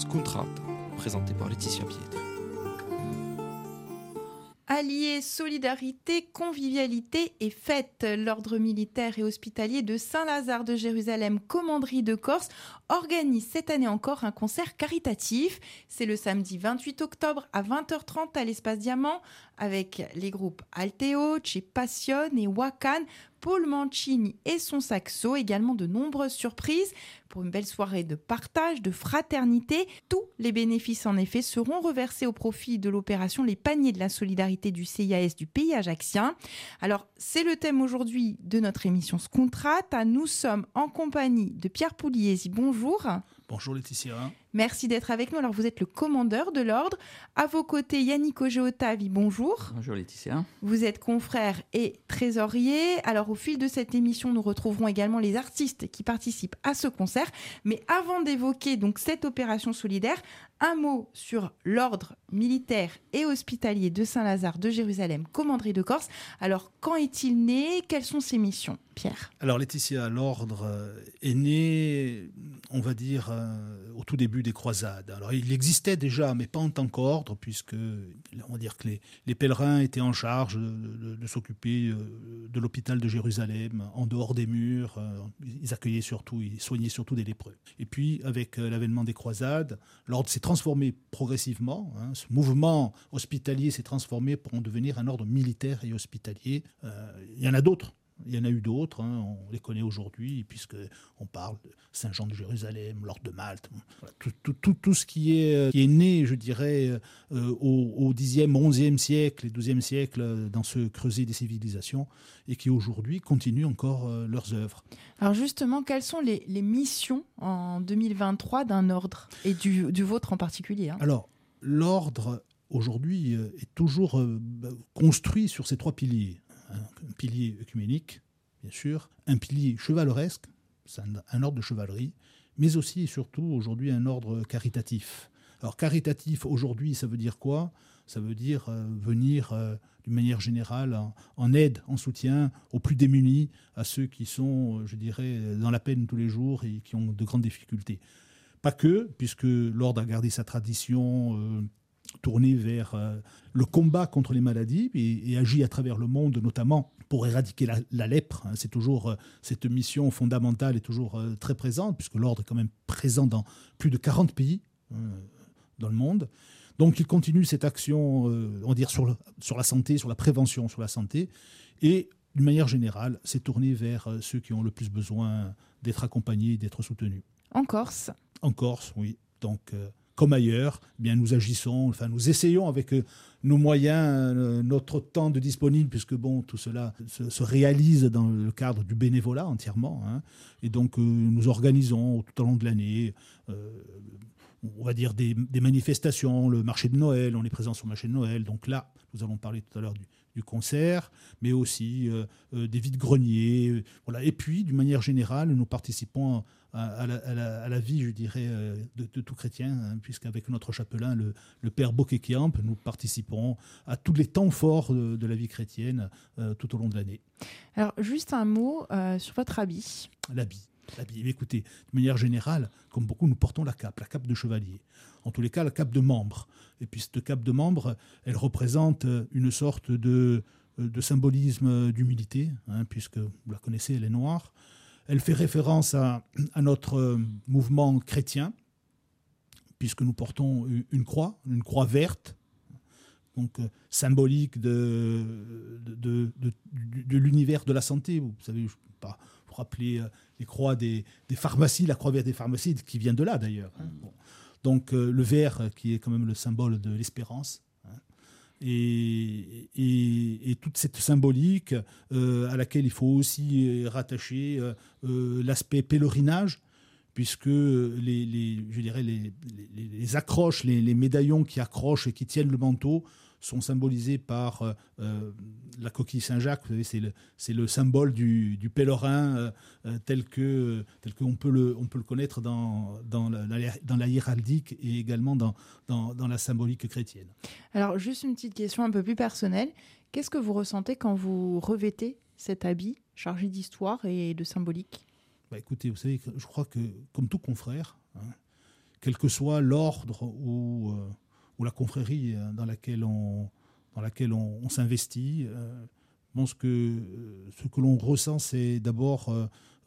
Scontrat, présenté par Laetitia. Alliés, solidarité, convivialité et fête. L'ordre militaire et hospitalier de Saint-Lazare de Jérusalem, commanderie de Corse, organise cette année encore un concert caritatif. C'est le samedi 28 octobre à 20h30 à l'espace Diamant avec les groupes Alteo, Che Passion et Wakan Paul Mancini et son saxo, également de nombreuses surprises pour une belle soirée de partage, de fraternité. Tous les bénéfices en effet seront reversés au profit de l'opération Les paniers de la solidarité du CIAS du pays ajaxien. Alors c'est le thème aujourd'hui de notre émission Scontrat. Nous sommes en compagnie de Pierre Pouliesi. Bonjour. Bonjour Laetitia. Merci d'être avec nous. Alors, vous êtes le commandeur de l'ordre. À vos côtés, Yannick Ogeotavi, bonjour. Bonjour Laetitia. Vous êtes confrère et trésorier. Alors, au fil de cette émission, nous retrouverons également les artistes qui participent à ce concert. Mais avant d'évoquer donc cette opération solidaire, un mot sur l'ordre militaire et hospitalier de Saint-Lazare de Jérusalem, commanderie de Corse. Alors, quand est-il né? Quelles sont ses missions? Pierre Alors, Laetitia, l'ordre euh, est né, on va dire, euh, au tout début des croisades. Alors, il existait déjà, mais pas en tant qu'ordre, puisque, on va que les, pèlerins étaient en charge de, s'occuper euh, de l'hôpital de Jérusalem, en dehors des murs. Ils accueillaient surtout, ils soignaient surtout des lépreux. Et puis, avec l'avènement des croisades, l'ordre s'est transformé progressivement. Hein. Ce mouvement hospitalier s'est transformé pour en devenir un ordre militaire et hospitalier. Euh, il y en a d'autres il y en a eu d'autres, hein, on les connaît aujourd'hui, puisque on parle de Saint-Jean de Jérusalem, l'Ordre de Malte, tout, tout, tout, ce qui est, euh, qui est né, je dirais, euh, au, 10e, 11e siècle et 12e siècle dans ce creuset des civilisations, et qui aujourd'hui continuent encore euh, leurs œuvres. Alors justement, quelles sont les, les missions en 2023 d'un ordre, et du, du vôtre en particulier hein? Alors, l'ordre aujourd'hui est toujours construit sur ces trois piliers un, pilier œcuménique, bien sûr, un pilier chevaleresque, c'est un, ordre de chevalerie, mais aussi et surtout aujourd'hui un ordre caritatif. Alors caritatif aujourd'hui, ça veut dire quoi? Ça veut dire euh, venir euh, d'une manière générale en, aide, en soutien aux plus démunis, à ceux qui sont, euh, je dirais, dans la peine tous les jours et qui ont de grandes difficultés. Pas que, puisque l'ordre a gardé sa tradition tourné vers euh, le combat contre les maladies et, agit à travers le monde, notamment pour éradiquer la, lèpre. Hein. C'est toujours euh, cette mission fondamentale est toujours euh, très présente, puisque l'ordre est quand même présent dans plus de 40 pays dans le monde. Donc il continue cette action, on va dire, sur, sur la santé, sur la prévention, sur la santé. Et d'une manière générale, c'est tourné vers ceux qui ont le plus besoin d'être accompagnés, d'être soutenus. En Corse? En Corse, oui. Donc comme ailleurs, eh bien nous agissons, enfin nous essayons avec euh, nos moyens, euh, notre temps de disponible, puisque bon, tout cela se, réalise dans le cadre du bénévolat entièrement. Hein. et donc euh, nous organisons tout au long de l'année, on dire des, manifestations, le marché de Noël, on est présent sur le marché de Noël. Donc là, nous avons parlé tout à l'heure du, du concert, mais aussi euh, euh, des vides-greniers. Euh, voilà. Et puis, d'une manière générale, nous participons à, la, vie, je dirais, de, tout chrétien, hein, puisqu'avec notre chapelain, le, père Bokekiamp, nous participons à tous les temps forts de, la vie chrétienne tout au long de l'année. Alors, juste un mot sur votre habit. L'habit. Écoutez, de manière générale, comme beaucoup, nous portons la cape, la cape de chevalier. En tous les cas, la cape de membre. Et puis cette cape de membre, elle représente une sorte de, de symbolisme d'humilité, hein, puisque vous la connaissez, elle est noire. Elle fait référence à, à notre mouvement chrétien, puisque nous portons une croix, une croix verte, donc symbolique de, de, de, de l'univers de la santé. Vous savez, je pas vous rappeler euh, les croix des, pharmacies, la croix verte des pharmacies, qui vient de là d'ailleurs. Hein. Mm. Donc euh, le vert, euh, qui est quand même le symbole de l'espérance. Hein. Et, toute cette symbolique à laquelle il faut aussi rattacher l'aspect pèlerinage, puisque les, je dirais les, les accroches, les, médaillons qui accrochent et qui tiennent le manteau sont symbolisés par euh, euh, la coquille Saint-Jacques. C'est le, le symbole du, pèlerin euh, tel que tel qu'on peut le, on peut le connaître dans, dans, la, dans la hiéraldique et également dans, dans la symbolique chrétienne. Alors, juste une petite question un peu plus personnelle. Qu'est-ce que vous ressentez quand vous revêtez cet habit chargé d'histoire et de symbolique? Bah Écoutez, vous savez, je crois que, comme tout confrère, hein, quel que soit l'ordre ou, ou, la confrérie dans laquelle on, dans laquelle on, s'investit. je pense que ce que l'on ressent, c'est d'abord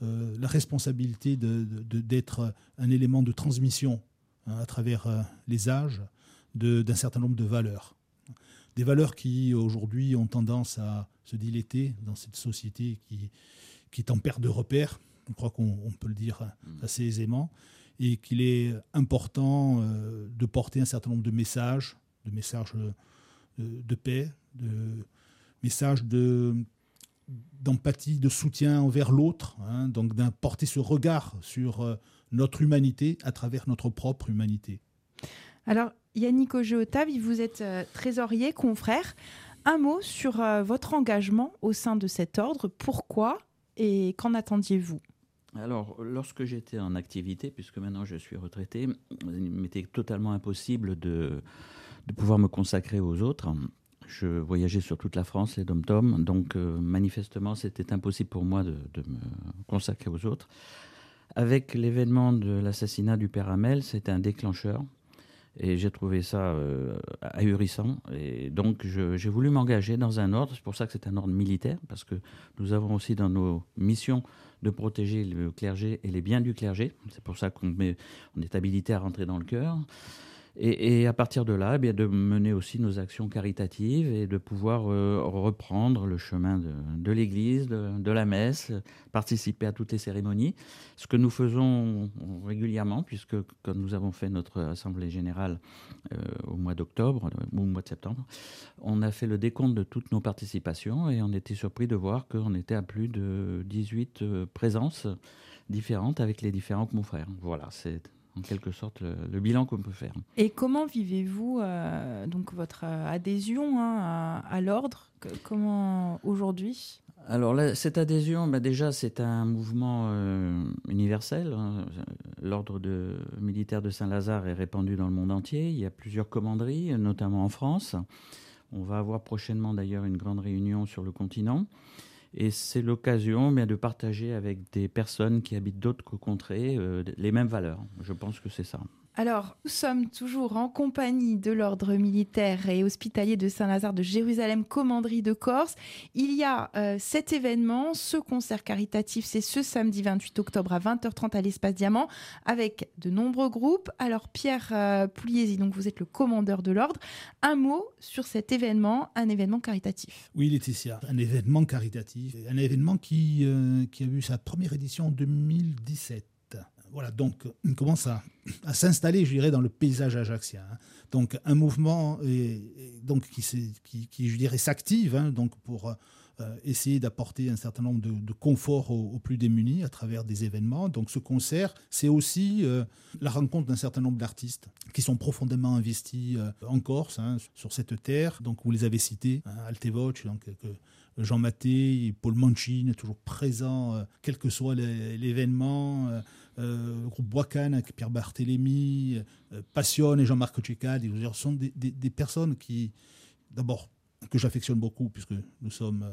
la responsabilité d'être un élément de transmission hein, à travers les âges d'un certain nombre de valeurs. Des valeurs qui aujourd'hui ont tendance à se diléter dans cette société qui, qui est en perte de repères, je crois qu'on peut le dire mm. assez aisément, et qu'il est important euh, de porter un certain nombre de messages, de messages euh, de, paix, de messages de d'empathie, de soutien envers l'autre, hein, donc d'apporter ce regard sur euh, notre humanité à travers notre propre humanité. Alors, Yannick Auger-Otave, vous êtes trésorier, confrère. Un mot sur votre engagement au sein de cet ordre. Pourquoi et qu'en attendiez-vous? Alors, lorsque j'étais en activité, puisque maintenant je suis retraité, il m'était totalement impossible de, de, pouvoir me consacrer aux autres. Je voyageais sur toute la France, les dom-tom, donc euh, manifestement c'était impossible pour moi de, de, me consacrer aux autres. Avec l'événement de l'assassinat du père Hamel, c'était un déclencheur. Et j'ai trouvé ça euh, ahurissant. Et donc, j'ai voulu m'engager dans un ordre. C'est pour ça que c'est un ordre militaire, parce que nous avons aussi dans nos missions de protéger le clergé et les biens du clergé. C'est pour ça qu'on on est habilité à rentrer dans le cœur. Et, à partir de là, eh bien, de mener aussi nos actions caritatives et de pouvoir euh, reprendre le chemin de, l'Église, de, la messe, participer à toutes les cérémonies. Ce que nous faisons régulièrement, puisque quand nous avons fait notre Assemblée générale euh, au mois d'octobre euh, ou au mois de septembre, on a fait le décompte de toutes nos participations et on était surpris de voir qu'on était à plus de 18 présences différentes avec les différents confrères. Voilà, c'est en quelque sorte le, bilan qu'on peut faire. Et comment vivez-vous euh, donc votre euh, adhésion hein, à, l'ordre? Comment aujourd'hui? Alors cette adhésion, bah, déjà c'est un mouvement euh, universel. Hein. L'ordre de, militaire de Saint-Lazare est répandu dans le monde entier. Il y a plusieurs commanderies, notamment en France. On va avoir prochainement d'ailleurs une grande réunion sur le continent. Et c'est l'occasion de partager avec des personnes qui habitent d'autres contrées euh, les mêmes valeurs. Je pense que c'est ça. Alors, nous sommes toujours en compagnie de l'ordre militaire et hospitalier de Saint-Lazare de Jérusalem, commanderie de Corse. Il y a euh, cet événement, ce concert caritatif, c'est ce samedi 28 octobre à 20h30 à l'Espace Diamant, avec de nombreux groupes. Alors, Pierre euh, donc vous êtes le commandeur de l'ordre. Un mot sur cet événement, un événement caritatif. Oui, Laetitia, un événement caritatif, un événement qui, euh, qui a eu sa première édition en 2017 voilà, donc on commence à, s'installer, je dirais, dans le paysage ajaxien. Hein. Donc un mouvement donc, qui, je dirais, s'active hein, pour euh, essayer d'apporter un certain nombre de, confort aux, plus démunis à travers des événements. Donc ce concert, c'est aussi euh, la rencontre d'un certain nombre d'artistes qui sont profondément investis euh, en Corse, hein, sur cette terre. Donc vous les avez cités, Altevoce, donc, Jean Maté, Paul Manchin, toujours présent, quel que soit l'événement euh, le groupe Boacan avec Pierre Barthélémy, euh, Passion et Jean-Marc Tchécad, ce sont des, personnes qui, d'abord, que j'affectionne beaucoup, puisque nous sommes euh,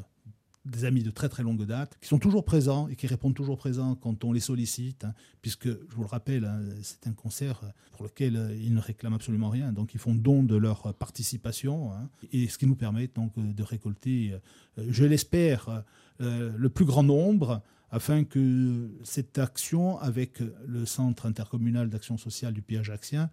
des amis de très très longue date, qui sont toujours présents et qui répondent toujours présents quand on les sollicite, hein, puisque, je vous le rappelle, hein, c'est un concert pour lequel ils ne réclament absolument rien, donc ils font don de leur participation, hein, et ce qui nous permet donc de récolter, je l'espère, le plus grand nombre afin que cette action avec le Centre intercommunal d'action sociale du Pays ajaxien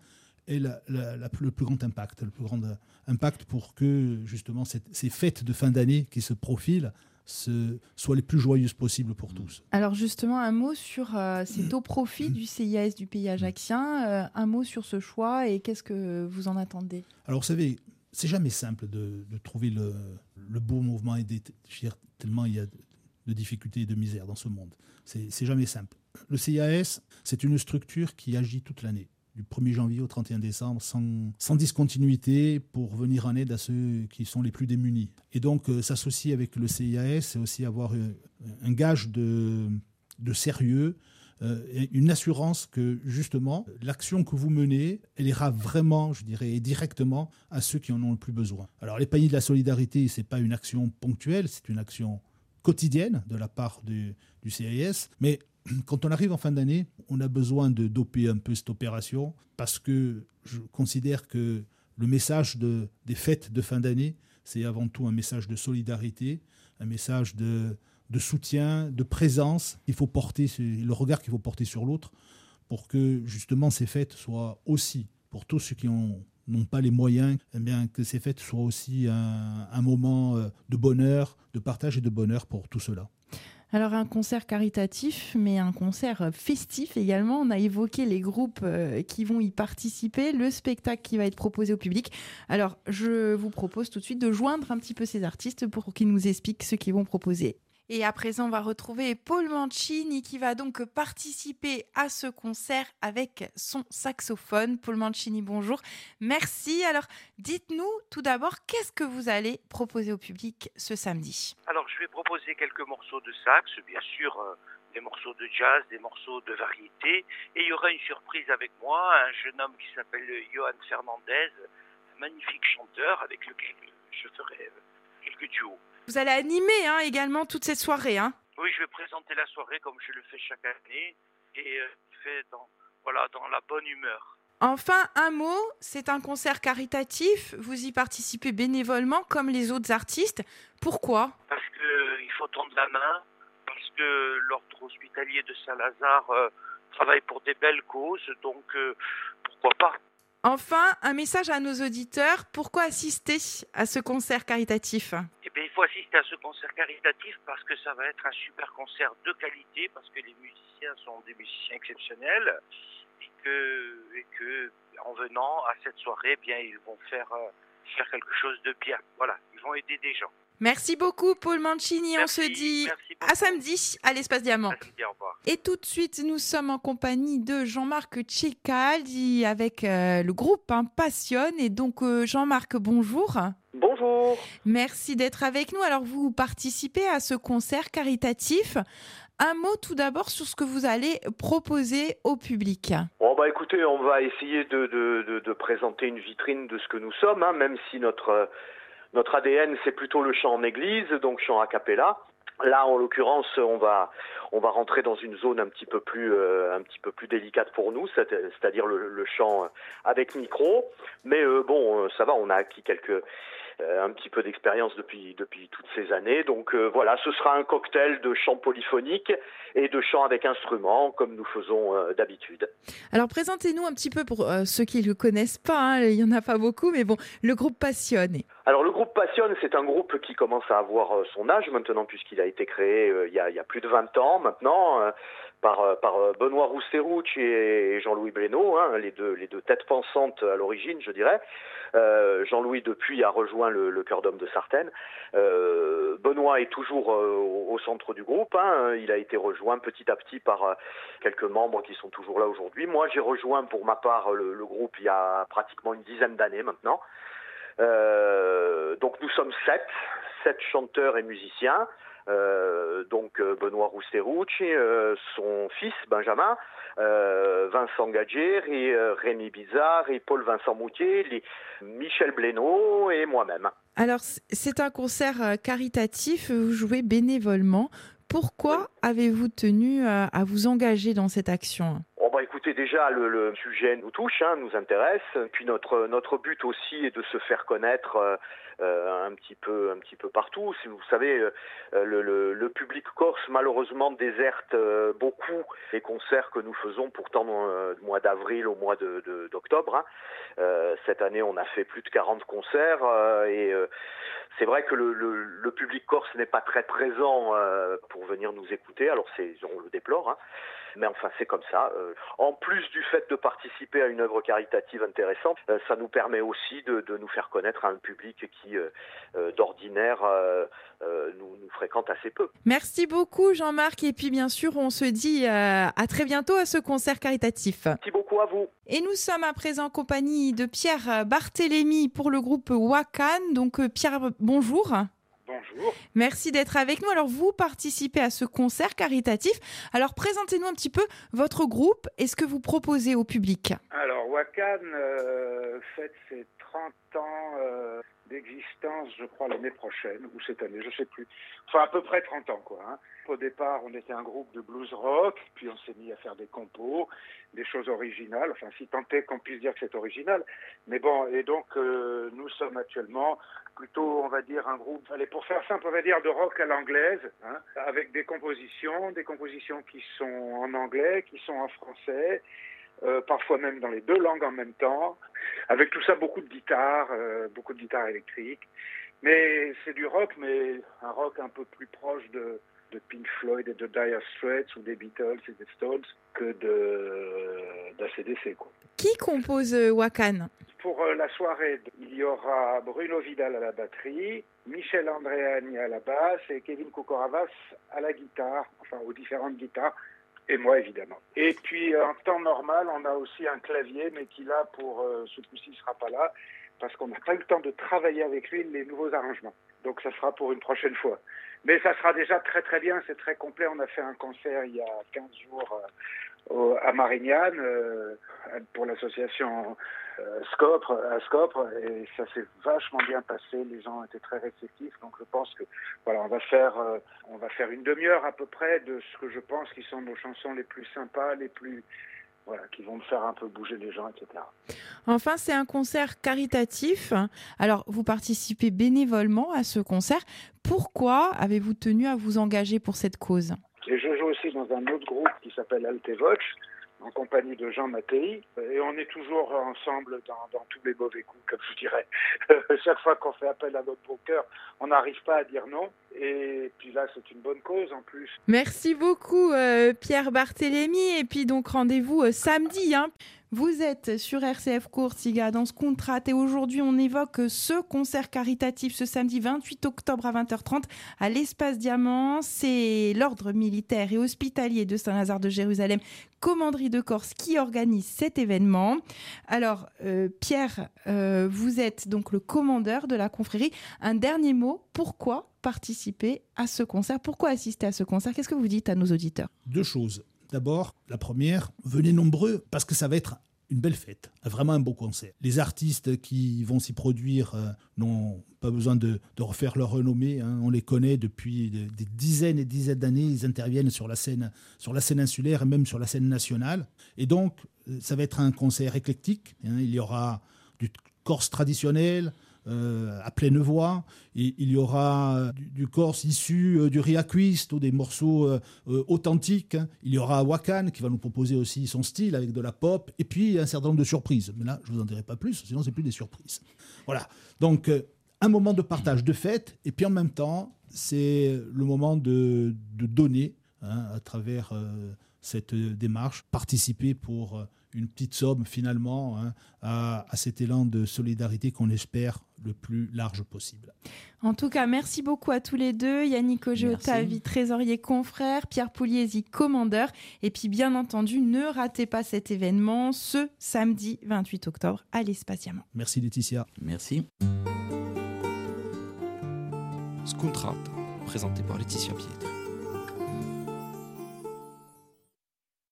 ait le plus grand impact, le plus grand impact pour que justement ces fêtes de fin d'année qui se profilent soient les plus joyeuses possibles pour tous. Alors justement, un mot sur, euh, c'est au profit du CIAS du pays ajaxien, euh, un mot sur ce choix et qu'est-ce que vous en attendez? Alors vous savez, c'est jamais simple de, trouver le, beau mouvement et tellement il y a de difficultés et de misère dans ce monde. C'est jamais simple. Le CIAS, c'est une structure qui agit toute l'année, du 1er janvier au 31 décembre, sans, discontinuité, pour venir en aide à ceux qui sont les plus démunis. Et donc, euh, s'associer avec le CIAS, c'est aussi avoir euh, un gage de, de sérieux, euh, une assurance que justement l'action que vous menez, elle ira vraiment, je dirais, directement à ceux qui en ont le plus besoin. Alors les pays de la solidarité, c'est pas une action ponctuelle, c'est une action quotidienne de la part du, du CIS, mais quand on arrive en fin d'année, on a besoin de doper un peu cette opération parce que je considère que le message de, des fêtes de fin d'année, c'est avant tout un message de solidarité, un message de, soutien, de présence. Il faut porter le regard qu'il faut porter sur l'autre pour que justement ces fêtes soient aussi, pour tous ceux qui n'ont pas les moyens, eh bien, que ces fêtes soient aussi un, un moment euh, de bonheur, de partage et de bonheur pour tout cela. Alors un concert caritatif, mais un concert festif également. On a évoqué les groupes euh, qui vont y participer, le spectacle qui va être proposé au public. Alors je vous propose tout de suite de joindre un petit peu ces artistes pour qu'ils nous expliquent ce qu'ils vont proposer. Et à présent, on va retrouver Paul Mancini qui va donc participer à ce concert avec son saxophone. Paul Mancini, bonjour. Merci. Alors, dites-nous tout d'abord, qu'est-ce que vous allez proposer au public ce samedi? Alors, je vais proposer quelques morceaux de sax, bien sûr. Euh, des morceaux de jazz, des morceaux de variété. Et il y aura une surprise avec moi, un jeune homme qui s'appelle Johan Fernandez, un magnifique chanteur avec lequel je ferai euh, quelques duos. Vous allez animer hein, également toute cette soirée. Hein oui, je vais présenter la soirée comme je le fais chaque année et euh, fait dans, voilà, dans la bonne humeur. Enfin, un mot, c'est un concert caritatif. Vous y participez bénévolement comme les autres artistes. Pourquoi? Parce qu'il euh, faut tendre la main, parce que l'ordre hospitalier de Saint-Lazare euh, travaille pour des belles causes, donc pourquoi pas? Enfin, un message à nos auditeurs. Pourquoi assister à ce concert caritatif? Faut assister à ce concert caritatif parce que ça va être un super concert de qualité, parce que les musiciens sont des musiciens exceptionnels et que, et que en venant à cette soirée, eh bien, ils vont faire, euh, faire quelque chose de bien. Voilà, ils vont aider des gens. Merci beaucoup, Paul Mancini. On se dit à samedi à l'Espace Diamant. Et tout de suite, nous sommes en compagnie de Jean-Marc Tchekal avec euh, le groupe hein, Passionne. Et donc, euh, Jean-Marc, bonjour. Bonjour. Merci d'être avec nous. Alors, vous participez à ce concert caritatif. Un mot tout d'abord sur ce que vous allez proposer au public. Bon, bah écoutez, on va essayer de, de, présenter une vitrine de ce que nous sommes, hein, même si notre notre ADN, c'est plutôt le chant en église, donc chant a cappella. Là, en l'occurrence, on va on va rentrer dans une zone un petit peu plus euh, un petit peu plus délicate pour nous, c'est-à-dire le, chant avec micro. Mais euh, bon, euh, ça va, on a acquis quelques un petit peu d'expérience depuis depuis toutes ces années. Donc voilà, ce sera un cocktail de chant polyphonique et de chant avec instruments comme nous faisons d'habitude. Alors présentez-nous un petit peu pour ceux qui ne le connaissent pas, hein, il y en a pas beaucoup, mais bon, le groupe Passionne. Alors le groupe Passionne, c'est un groupe qui commence à avoir euh, son âge maintenant puisqu'il a été créé euh, il, y a, plus de 20 ans maintenant euh, par, par Benoît Rousserouch et Jean-Louis Blénaud, hein, les, deux, têtes pensantes à l'origine, je dirais. Jean-Louis depuis a rejoint le, Cœur d'Homme de Sartène. Benoît est toujours au centre du groupe. Hein. il a été rejoint petit à petit par quelques membres qui sont toujours là aujourd'hui. Moi, j'ai rejoint pour ma part le groupe il y a pratiquement une dizaine d'années maintenant. Euh, donc nous sommes sept, sept chanteurs et musiciens. Euh, donc euh, Benoît Rousseroucci, son fils Benjamin, Vincent Gadger, et Rémi Bizarre, et Paul Vincent Moutier, Michel Blénaud et moi-même. Alors c'est un concert caritatif, vous jouez bénévolement. Pourquoi avez-vous tenu à vous engager dans cette action? Bah, écoutez, déjà le, sujet nous touche, hein, nous intéresse. Puis notre notre but aussi est de se faire connaître euh, euh, un petit peu un petit peu partout. Vous savez, euh, le, public corse malheureusement déserte beaucoup les concerts que nous faisons pourtant du mois d'avril au mois d'octobre. Hein. cette année, on a fait plus de 40 concerts et c'est vrai que le, le, public corse n'est pas très présent pour venir nous écouter. Alors c'est on le déplore. Hein. Mais enfin, c'est comme ça. Euh, en plus du fait de participer à une œuvre caritative intéressante, euh, ça nous permet aussi de, nous faire connaître à un public qui, euh, d'ordinaire, nous, nous, fréquente assez peu. Merci beaucoup, Jean-Marc. Et puis, bien sûr, on se dit à très bientôt à ce concert caritatif. Merci beaucoup à vous. Et nous sommes à présent en compagnie de Pierre Barthélémy pour le groupe Wakan. Donc, Pierre, bonjour. Bonjour. Merci d'être avec nous. Alors, vous participez à ce concert caritatif. Alors, présentez-nous un petit peu votre groupe et ce que vous proposez au public. Alors, Wakan, euh, fête ses 30 ans euh, d'existence, je crois, l'année prochaine, ou cette année, je sais plus. Enfin, à peu près 30 ans, quoi. Hein. Au départ, on était un groupe de blues rock, puis on s'est mis à faire des compos, des choses originales, enfin, si tant est qu'on puisse dire que c'est original. Mais bon, et donc, euh, nous sommes actuellement plutôt, on va dire, un groupe, allez, pour faire simple, on va dire de rock à l'anglaise, hein, avec des compositions, des compositions qui sont en anglais, qui sont en français, euh, parfois même dans les deux langues en même temps, avec tout ça beaucoup de guitare, euh, beaucoup de guitare électrique. Mais c'est du rock, mais un rock un peu plus proche de, de Pink Floyd et de Dire Straits ou des Beatles et des Stones que de d'ACDC. Qui compose euh, Wakan? Pour la soirée, il y aura Bruno Vidal à la batterie, Michel Andréani à la basse et Kevin Kokoravas à la guitare, enfin aux différentes guitares, et moi évidemment. Et puis en temps normal, on a aussi un clavier, mais qui là pour euh, ce coup-ci sera pas là parce qu'on n'a pas eu le temps de travailler avec lui les nouveaux arrangements. Donc ça sera pour une prochaine fois. Mais ça sera déjà très très bien, c'est très complet. On a fait un concert il y a 15 jours euh, à Marignane euh, pour l'association Scopre, à Scopre, et ça s'est vachement bien passé. Les gens étaient très réceptifs, donc je pense que voilà, on va faire, euh, on va faire une demi-heure à peu près de ce que je pense qui sont nos chansons les plus sympas, les plus voilà, qui vont me faire un peu bouger les gens, etc. Enfin, c'est un concert caritatif. Alors, vous participez bénévolement à ce concert. Pourquoi avez-vous tenu à vous engager pour cette cause? Et je joue aussi dans un autre groupe qui s'appelle Altevox, en compagnie de Jean Mattei. Et on est toujours ensemble dans, tous les mauvais coups, comme je dirais. Chaque fois qu'on fait appel à notre broker, on n'arrive pas à dire non. Et puis là, c'est une bonne cause en plus. Merci beaucoup, euh, Pierre Barthélémy. Et puis donc, rendez-vous euh, samedi. Hein. Vous êtes sur RCF Courtiga dans ce contrat et aujourd'hui on évoque ce concert caritatif ce samedi 28 octobre à 20h30 à l'espace Diamant. C'est l'ordre militaire et hospitalier de Saint-Lazare de Jérusalem, commanderie de Corse qui organise cet événement. Alors euh, Pierre, euh, vous êtes donc le commandeur de la confrérie. Un dernier mot, pourquoi participer à ce concert? Pourquoi assister à ce concert? Qu'est-ce que vous dites à nos auditeurs? Deux choses. D'abord, la première, venez nombreux parce que ça va être une belle fête, vraiment un beau concert. Les artistes qui vont s'y produire euh, n'ont pas besoin de, refaire leur renommée. Hein. On les connaît depuis des, dizaines et dizaines d'années. Ils interviennent sur la scène, sur la scène insulaire et même sur la scène nationale. Et donc, ça va être un concert éclectique. Hein. Il y aura du corse traditionnel, euh, à pleine voix. Il y aura du, du corse issu euh, du riaquiste ou des morceaux euh, authentiques. Hein. Il y aura Wakan qui va nous proposer aussi son style avec de la pop. Et puis un certain nombre de surprises. Mais là, je vous en dirai pas plus, sinon c'est plus des surprises. Voilà. Donc un moment de partage, de fête. Et puis en même temps, c'est le moment de, de donner hein, à travers cette démarche, participer pour une petite somme finalement hein, à, à, cet élan de solidarité qu'on espère le plus large possible. En tout cas, merci beaucoup à tous les deux. Yannick Ogeotavi, trésorier confrère, Pierre Pouliesi, commandeur. Et puis, bien entendu, ne ratez pas cet événement ce samedi 28 octobre à l'Espace Diamant. Merci Laetitia. Merci. Scontrat, présenté par Laetitia Pietre.